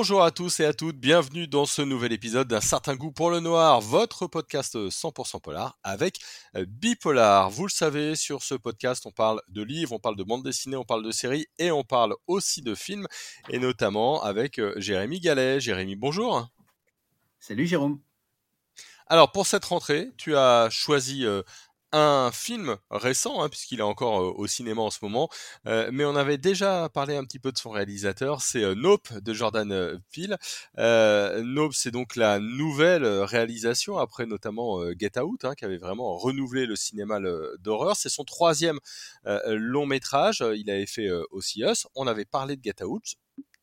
Bonjour à tous et à toutes, bienvenue dans ce nouvel épisode d'un certain goût pour le noir, votre podcast 100% polar avec euh, Bipolar. Vous le savez, sur ce podcast, on parle de livres, on parle de bande dessinée, on parle de séries et on parle aussi de films, et notamment avec euh, Jérémy Gallet. Jérémy, bonjour. Salut Jérôme. Alors pour cette rentrée, tu as choisi euh, un film récent, hein, puisqu'il est encore au cinéma en ce moment, mais on avait déjà parlé un petit peu de son réalisateur, c'est Nope de Jordan Peele. Nope, c'est donc la nouvelle réalisation, après notamment Get Out, hein, qui avait vraiment renouvelé le cinéma d'horreur. C'est son troisième long métrage, il avait fait aussi Us, on avait parlé de Get Out,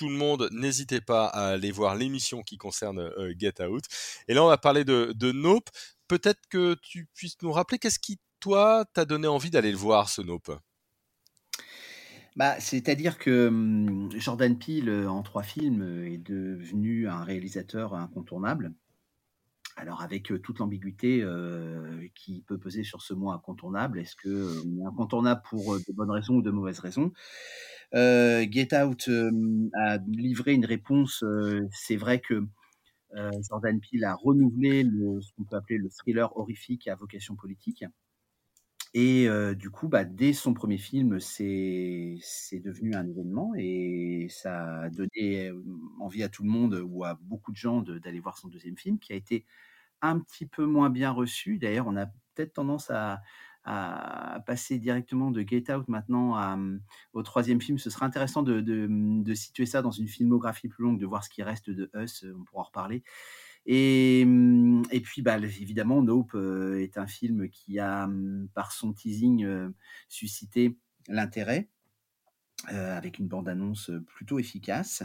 tout le monde, n'hésitez pas à aller voir l'émission qui concerne Get Out. Et là, on va parler de, de Nope peut-être que tu puisses nous rappeler qu'est-ce qui, toi, t'a donné envie d'aller le voir, ce Nope? Bah, C'est-à-dire que hum, Jordan Peele, euh, en trois films, euh, est devenu un réalisateur incontournable. Alors, avec toute l'ambiguïté qui peut peser sur ce mot incontournable, est-ce que est incontournable pour de bonnes raisons ou de mauvaises raisons? Get Out a livré une réponse. c'est vrai que Jordan Peele a renouvelé ce qu'on peut appeler le thriller horrifique à vocation politique. Et du coup, bah, dès son premier film, c'est devenu un événement et ça a donné envie à tout le monde ou à beaucoup de gens d'aller voir son deuxième film qui a été un petit peu moins bien reçu. D'ailleurs, on a peut-être tendance à, passer directement de Get Out maintenant mmh, au troisième film. Ce serait intéressant de, mmh, de, situer ça dans une filmographie plus longue, de voir ce qui reste de Us, on pourra en reparler. Et, mmh, puis, bah, évidemment, Nope est un film qui a, par son teasing, suscité l'intérêt, avec une bande-annonce plutôt efficace.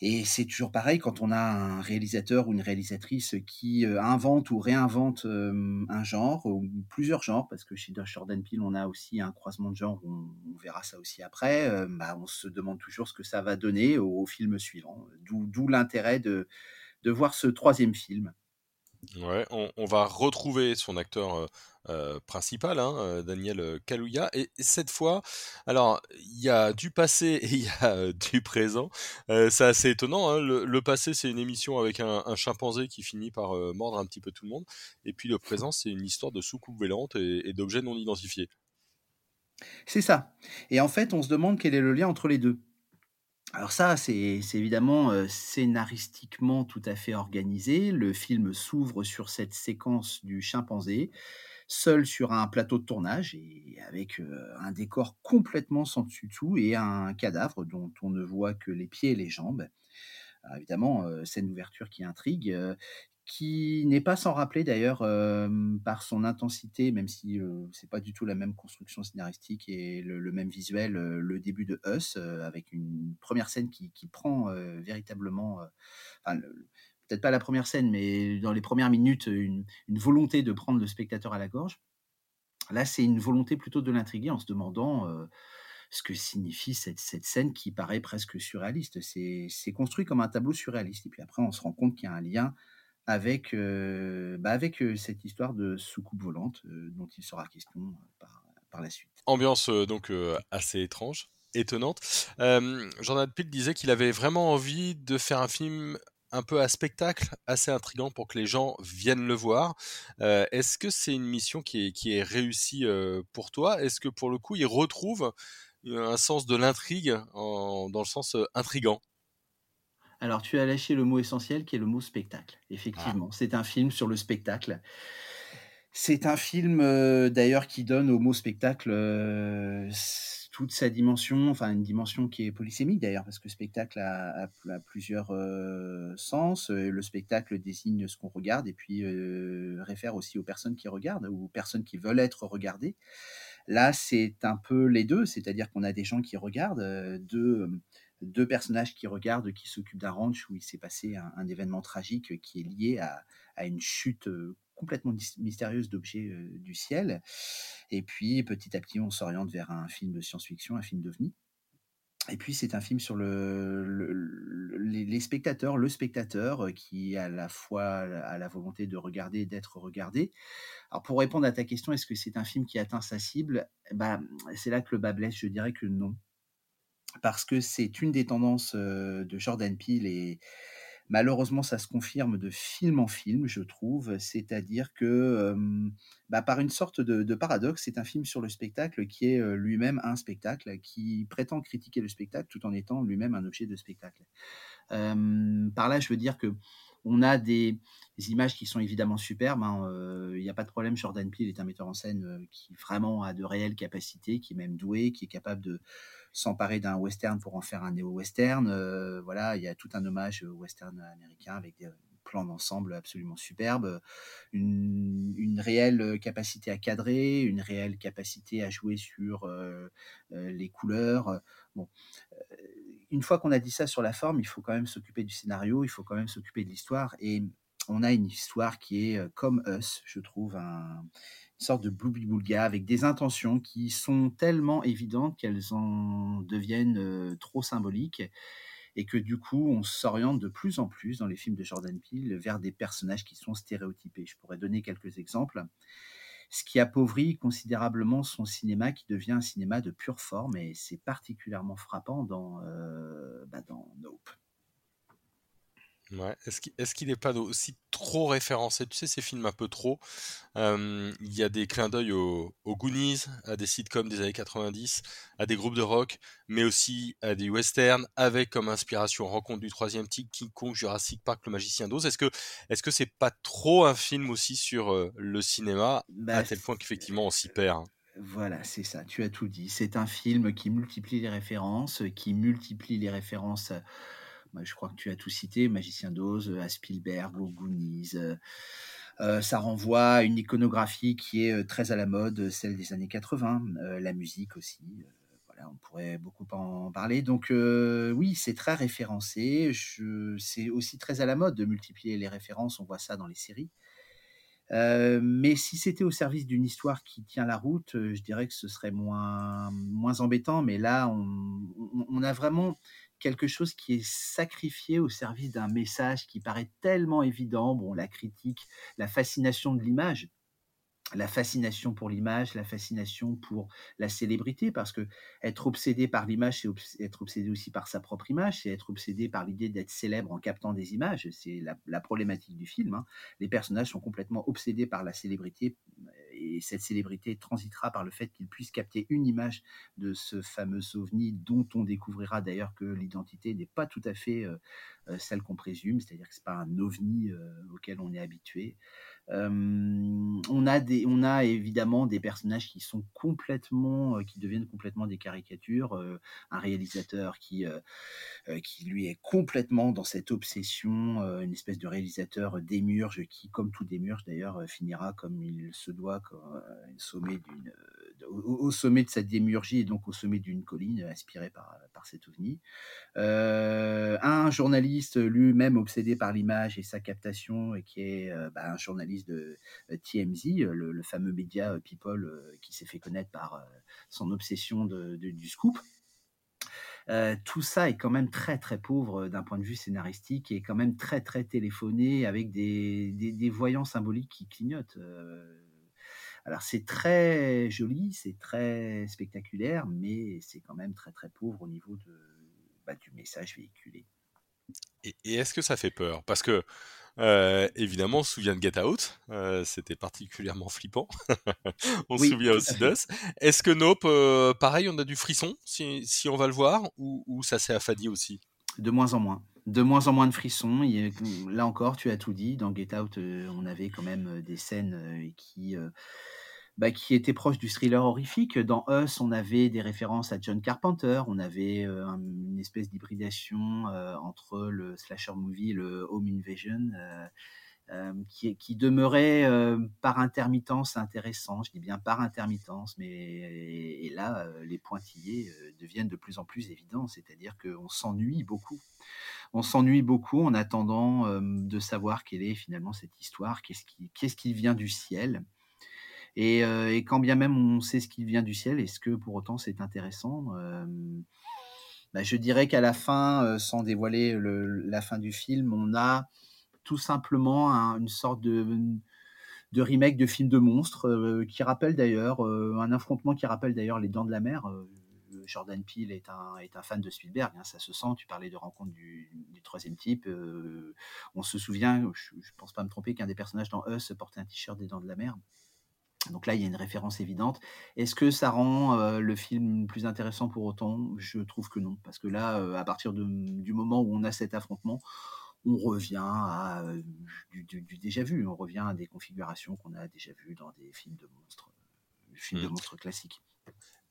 Et c'est toujours pareil quand on a un réalisateur ou une réalisatrice qui euh, invente ou réinvente un genre ou plusieurs genres, parce que chez Jordan Peele, on a aussi un croisement de genres, on, verra ça aussi après. bah, on se demande toujours ce que ça va donner au, film suivant. D'où l'intérêt de voir ce troisième film. Ouais, on, va retrouver son acteur euh, principal, hein, euh, Daniel Kaluuya, et cette fois, alors il y a du passé et il y a du présent. c'est assez étonnant. Hein, le, passé, c'est une émission avec un, chimpanzé qui finit par mordre un petit peu tout le monde, et puis le présent, c'est une histoire de soucoupe vélante et d'objets non identifiés. C'est ça. Et en fait, on se demande quel est le lien entre les deux. Alors ça, c'est évidemment scénaristiquement tout à fait organisé. Le film s'ouvre sur cette séquence du chimpanzé, seul sur un plateau de tournage et avec un décor complètement sans dessus-dessous et un cadavre dont on ne voit que les pieds et les jambes. évidemment, scène d'ouverture qui intrigue qui n'est pas sans rappeler d'ailleurs par son intensité, même si c'est pas du tout la même construction scénaristique et le, même visuel, le début de Us, avec une première scène qui, prend véritablement, peut-être pas la première scène, mais dans les premières minutes, une, volonté de prendre le spectateur à la gorge. Là, c'est une volonté plutôt de l'intriguer en se demandant ce que signifie cette, cette, scène qui paraît presque surréaliste. C'est construit comme un tableau surréaliste. Et puis après, on se rend compte qu'il y a un lien avec, bah, avec cette histoire de soucoupe volante dont il sera question par, la suite. Ambiance donc assez étrange, étonnante. Euh, Jordan Peele disait qu'il avait vraiment envie de faire un film un peu à spectacle, assez intrigant pour que les gens viennent le voir. Est-ce que c'est une mission qui est, qui est réussie pour toi? Est-ce que pour le coup, il retrouve un sens de l'intrigue dans le sens intrigant? Alors, tu as lâché le mot essentiel qui est le mot spectacle. Effectivement, ah. c'est un film sur le spectacle. C'est un film euh, d'ailleurs qui donne au mot spectacle euh, toute sa dimension, enfin une dimension qui est polysémique d'ailleurs, parce que spectacle a, plusieurs euh, sens. Le spectacle désigne ce qu'on regarde et puis réfère aussi aux personnes qui regardent ou aux personnes qui veulent être regardées. Là, c'est un peu les deux, c'est-à-dire qu'on a des gens qui regardent, deux deux personnages qui regardent, qui s'occupent d'un ranch où il s'est passé un, événement tragique qui est lié à, une chute euh, complètement mystérieuse d'objets euh, du ciel. Et puis petit à petit, on s'oriente vers un film de science-fiction, un film d'ovni. Et puis c'est un film sur le, les, spectateurs, le spectateur euh, qui à la fois a la volonté de regarder et d'être regardé. Alors pour répondre à ta question, est-ce que c'est un film qui atteint sa cible? Bah, C'est là que le bas blesse, je dirais que non. Parce que c'est une des tendances de Jordan Peele et malheureusement ça se confirme de film en film, je trouve. C'est-à-dire que bah, par une sorte de, paradoxe, c'est un film sur le spectacle qui est lui-même un spectacle, qui prétend critiquer le spectacle tout en étant lui-même un objet de spectacle. par là, je veux dire que on a des, images qui sont évidemment superbes. Hein, il n'y a pas de problème. Jordan Peele est un metteur en scène qui vraiment a de réelles capacités, qui est même doué, qui est capable de, s'emparer d'un western pour en faire un néo-western. Euh, voilà, il y a tout un hommage au western américain avec des plans d'ensemble absolument superbes, une, réelle capacité à cadrer, une réelle capacité à jouer sur euh, euh, les couleurs. Bon, une fois qu'on a dit ça sur la forme, il faut quand même s'occuper du scénario, il faut quand même s'occuper de l'histoire et on a une histoire qui est comme Us, je trouve, sorte de bloubi-boulga avec des intentions qui sont tellement évidentes qu'elles en deviennent euh, trop symboliques et que du coup on s'oriente de plus en plus dans les films de Jordan Peele vers des personnages qui sont stéréotypés. Je pourrais donner quelques exemples. Ce qui appauvrit considérablement son cinéma, qui devient un cinéma de pure forme, et c'est particulièrement frappant dans, euh, bah, dans Nope. Ouais. Est-ce qu'il n'est pas aussi trop référencé? Tu sais, ces films un peu trop. il y a des clins d'œil aux, Goonies, à des sitcoms des années 90, à des groupes de rock, mais aussi à des westerns, avec comme inspiration Rencontre du troisième type, King Kong, Jurassic Park, Le Magicien d'Oz. Est-ce que est-ce que c'est pas trop un film aussi sur le cinéma, à bah, tel point qu'effectivement on s'y perd hein? Voilà, c'est ça, tu as tout dit. C'est un film qui multiplie les références, qui multiplie les références bah, je crois que tu as tout cité, Magicien d'Oz, à Spielberg, aux Goonies. Euh, euh, ça renvoie à une iconographie qui est euh, très à la mode, celle des années 80, la musique aussi. voilà, on pourrait beaucoup en parler. Donc oui, c'est très référencé. C'est aussi très à la mode de multiplier les références. On voit ça dans les séries. mais si c'était au service d'une histoire qui tient la route, je dirais que ce serait moins, moins embêtant. Mais là, on a vraiment quelque chose qui est sacrifié au service d'un message qui paraît tellement évident. Bon, la critique, la fascination de l'image, la fascination pour l'image, la fascination pour la célébrité, parce que être obsédé par l'image, c'est être obsédé aussi par sa propre image, c'est être obsédé par l'idée d'être célèbre en captant des images. C'est la, problématique du film. Hein. Les personnages sont complètement obsédés par la célébrité et cette célébrité transitera par le fait qu'il puisse capter une image de ce fameux ovni dont on découvrira d'ailleurs que l'identité n'est pas tout à fait euh, euh, celle qu'on présume, c'est-à-dire que c'est pas un ovni euh, auquel on est habitué. On, a des, on a évidemment des personnages qui sont complètement, qui deviennent complètement des caricatures. un réalisateur qui, qui lui est complètement dans cette obsession, une espèce de réalisateur démurge qui, comme tout démurge d'ailleurs, finira comme il se doit, sommet d'une au, sommet de sa démurgie et donc au sommet d'une colline inspirée par, par cet ovni. Euh, un journaliste lui-même obsédé par l'image et sa captation, et qui est euh, bah, un journaliste de euh, TMZ, le, fameux média People qui s'est fait connaître par son obsession de, du scoop. tout ça est quand même très très pauvre d'un point de vue scénaristique et quand même très très téléphoné avec des, des, des voyants symboliques qui clignotent. Alors c'est très joli, c'est très spectaculaire, mais c'est quand même très très pauvre au niveau de, bah, du message véhiculé. Et, est-ce que ça fait peur? Parce que euh, évidemment, on se souvient de Get Out, euh, c'était particulièrement flippant. on se souvient aussi d'Us. Est-ce que Nope, euh, pareil, on a du frisson si, si on va le voir, ou, ou ça s'est affadi aussi? De moins en moins de moins en moins de frissons. là encore, tu as tout dit. Dans Get Out, on avait quand même des scènes qui bah, qui était proche du thriller horrifique. Dans Us, on avait des références à John Carpenter, on avait euh, une espèce d'hybridation euh, entre le slasher movie le home invasion. Euh, qui, demeurait par intermittence intéressant. Je dis bien par intermittence, mais et, là, les pointillés deviennent de plus en plus évidents, c'est-à-dire qu'on s'ennuie beaucoup. On s'ennuie beaucoup en attendant de savoir quelle est finalement cette histoire, qu'est-ce qui, vient du ciel. Euh, et, quand bien même on sait ce qui vient du ciel, est-ce que pour autant c'est intéressant euh, bah, Je dirais qu'à la fin, euh, sans dévoiler la fin du film, on a tout simplement une sorte de, remake de film de monstres qui rappelle d'ailleurs un affrontement qui rappelle d'ailleurs les Dents de la Mer. Jordan Peele est un, est un fan de Spielberg, hein, ça se sent. Tu parlais de rencontre du, troisième type. on se souvient, je ne pense pas me tromper, qu'un des personnages dans Us portait un t-shirt des Dents de la Mer. Donc là, il y a une référence évidente. Est-ce que ça rend le film plus intéressant pour autant? Je trouve que non, parce que là, à partir du moment où on a cet affrontement, on revient à du, déjà vu, on revient à des configurations qu'on a déjà vues dans des films de monstres, films de mmh. monstres classiques.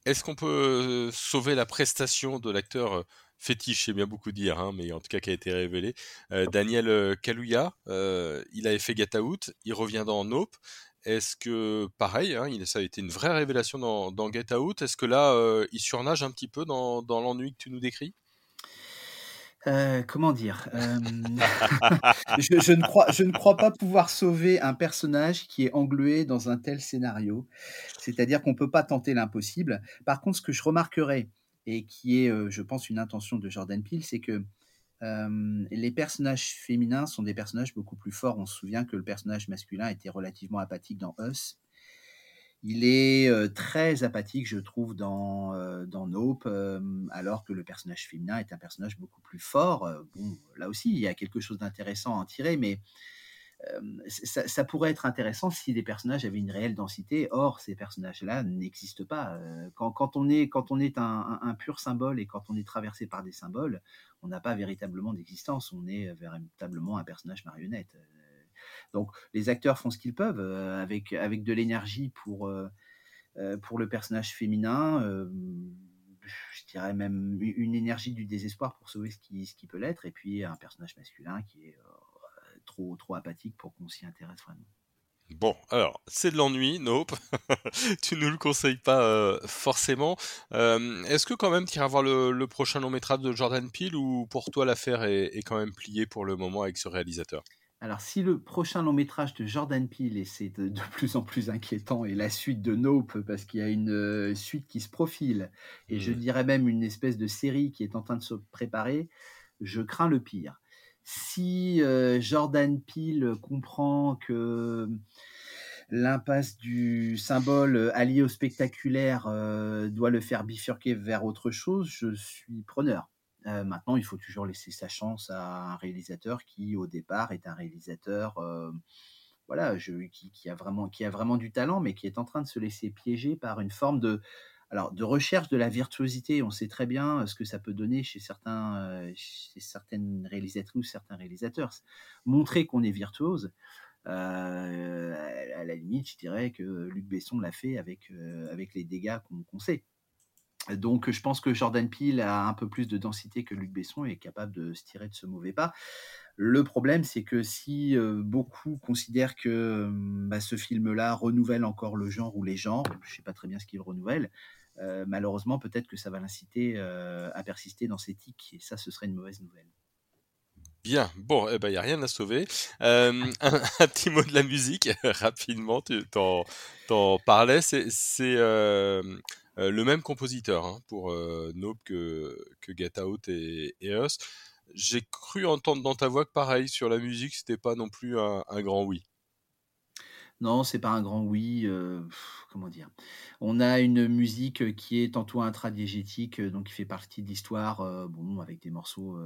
Est-ce qu'on peut sauver la prestation de l'acteur fétiche, c'est bien beaucoup dire, hein, mais en tout cas qui a été révélé, Daniel Kaluuya, il avait fait Get Out, il revient dans Nope. Est-ce que, pareil, hein, ça a été une vraie révélation dans, Get Out, est-ce que là, il surnage un petit peu dans, l'ennui que tu nous décris? Euh, comment dire je, ne crois, je ne crois pas pouvoir sauver un personnage qui est englué dans un tel scénario. C'est-à-dire qu'on ne peut pas tenter l'impossible. Par contre, ce que je remarquerais, et qui est, je pense, une intention de Jordan Peele, c'est que les personnages féminins sont des personnages beaucoup plus forts. On se souvient que le personnage masculin était relativement apathique dans Us. Il est très apathique, je trouve, dans, dans Nope, alors que le personnage féminin est un personnage beaucoup plus fort. Bon, là aussi, il y a quelque chose d'intéressant à en tirer, mais ça, pourrait être intéressant si les personnages avaient une réelle densité. Or, ces personnages-là n'existent pas. Quand, on est, quand on est un, pur symbole et quand on est traversé par des symboles, on n'a pas véritablement d'existence. On est véritablement un personnage marionnette. Donc, les acteurs font ce qu'ils peuvent avec, avec de l'énergie pour, pour le personnage féminin. je dirais même une énergie du désespoir pour sauver ce qui, ce qui peut l'être, et puis un personnage masculin qui est trop, trop apathique pour qu'on s'y intéresse vraiment. Bon, alors, c'est de l'ennui, nope. tu ne le conseilles pas euh, forcément. Euh, est-ce que quand même tu iras voir le, prochain long métrage de Jordan Peele ou pour toi l'affaire est, quand même pliée pour le moment avec ce réalisateur? Alors, si le prochain long métrage de Jordan Peele, et c'est de, plus en plus inquiétant, et la suite de Nope, parce qu'il y a une euh, suite qui se profile, et je mmh. dirais même une espèce de série qui est en train de se préparer, je crains le pire si Jordan Peele comprend que l'impasse du symbole allié au spectaculaire doit le faire bifurquer vers autre chose, je suis preneur. Maintenant, il faut toujours laisser sa chance à un réalisateur qui, au départ, est un réalisateur voilà, qui, qui, a vraiment, qui a vraiment du talent, mais qui est en train de se laisser piéger par une forme de, alors, de recherche de la virtuosité, on sait très bien euh, ce que ça peut donner chez, certains, euh, chez certaines réalisatrices ou certains réalisateurs. Montrer qu'on est virtuose, euh, à la limite, je dirais que Luc Besson l'a fait avec, avec les dégâts qu'on sait. Donc, je pense que Jordan Peele a un peu plus de densité que Luc Besson et est capable de se tirer de ce mauvais pas. Le problème, c'est que si beaucoup considèrent que bah, ce film-là renouvelle encore le genre ou les genres, je ne sais pas très bien ce qu'il renouvelle, euh, malheureusement, peut-être que ça va l'inciter euh, à persister dans ses tics, et ça, ce serait une mauvaise nouvelle. Bien, bon, il eh ben, n'y a rien à sauver. Euh, un, petit mot de la musique, rapidement, tu t'en, parlais. C'est, le même compositeur hein, pour Nope que, que Get Out et, et Us. J'ai cru entendre dans ta voix que pareil, sur la musique, c'était pas non plus un grand oui. Non, c'est pas un grand oui. comment dire On a une musique qui est tantôt intradiégétique, donc qui fait partie de l'histoire, bon, avec des morceaux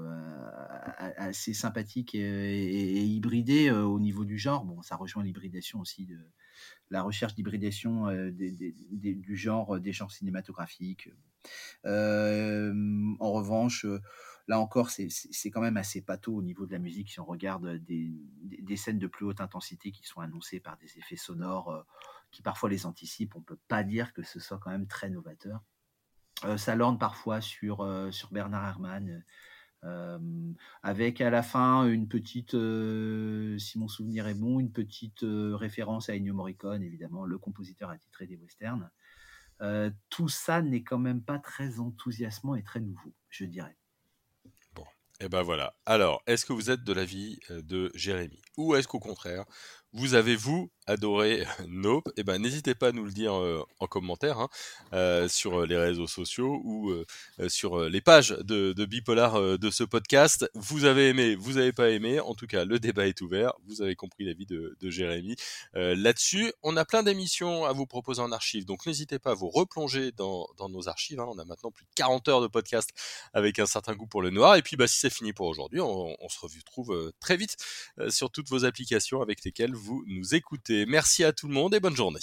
assez sympathiques et, hybridés au niveau du genre. Bon, ça rejoint l'hybridation aussi de la recherche d'hybridation du genre des genres cinématographiques. en revanche, Là encore, c'est quand même assez pâteau au niveau de la musique si on regarde des, scènes de plus haute intensité qui sont annoncées par des effets sonores euh, qui parfois les anticipent. On ne peut pas dire que ce soit quand même très novateur. Euh, ça lorne parfois sur, euh, sur Bernard Herrmann. Avec à la fin une petite, si mon souvenir est bon, une petite référence à Ennio Morricone, évidemment, le compositeur attitré des westerns. tout ça n'est quand même pas très enthousiasmant et très nouveau, je dirais. Et ben voilà. Alors, est-ce que vous êtes de l'avis de Jérémy? Ou est-ce qu'au contraire, vous avez vous adoré Nope? Eh ben n'hésitez pas à nous le dire euh, en commentaire hein, euh, sur les réseaux sociaux ou euh, sur les pages de, Bipolar de ce podcast. Vous avez aimé, vous n'avez pas aimé. En tout cas, le débat est ouvert. Vous avez compris l'avis de, Jérémy là-dessus. On a plein d'émissions à vous proposer en archive, donc n'hésitez pas à vous replonger dans, dans nos archives. Hein. On a maintenant plus de 40 heures de podcast avec un certain goût pour le noir. Et puis bah si c'est fini pour aujourd'hui, on, on, se retrouve très vite sur vos applications avec lesquelles vous nous écoutez. Merci à tout le monde et bonne journée.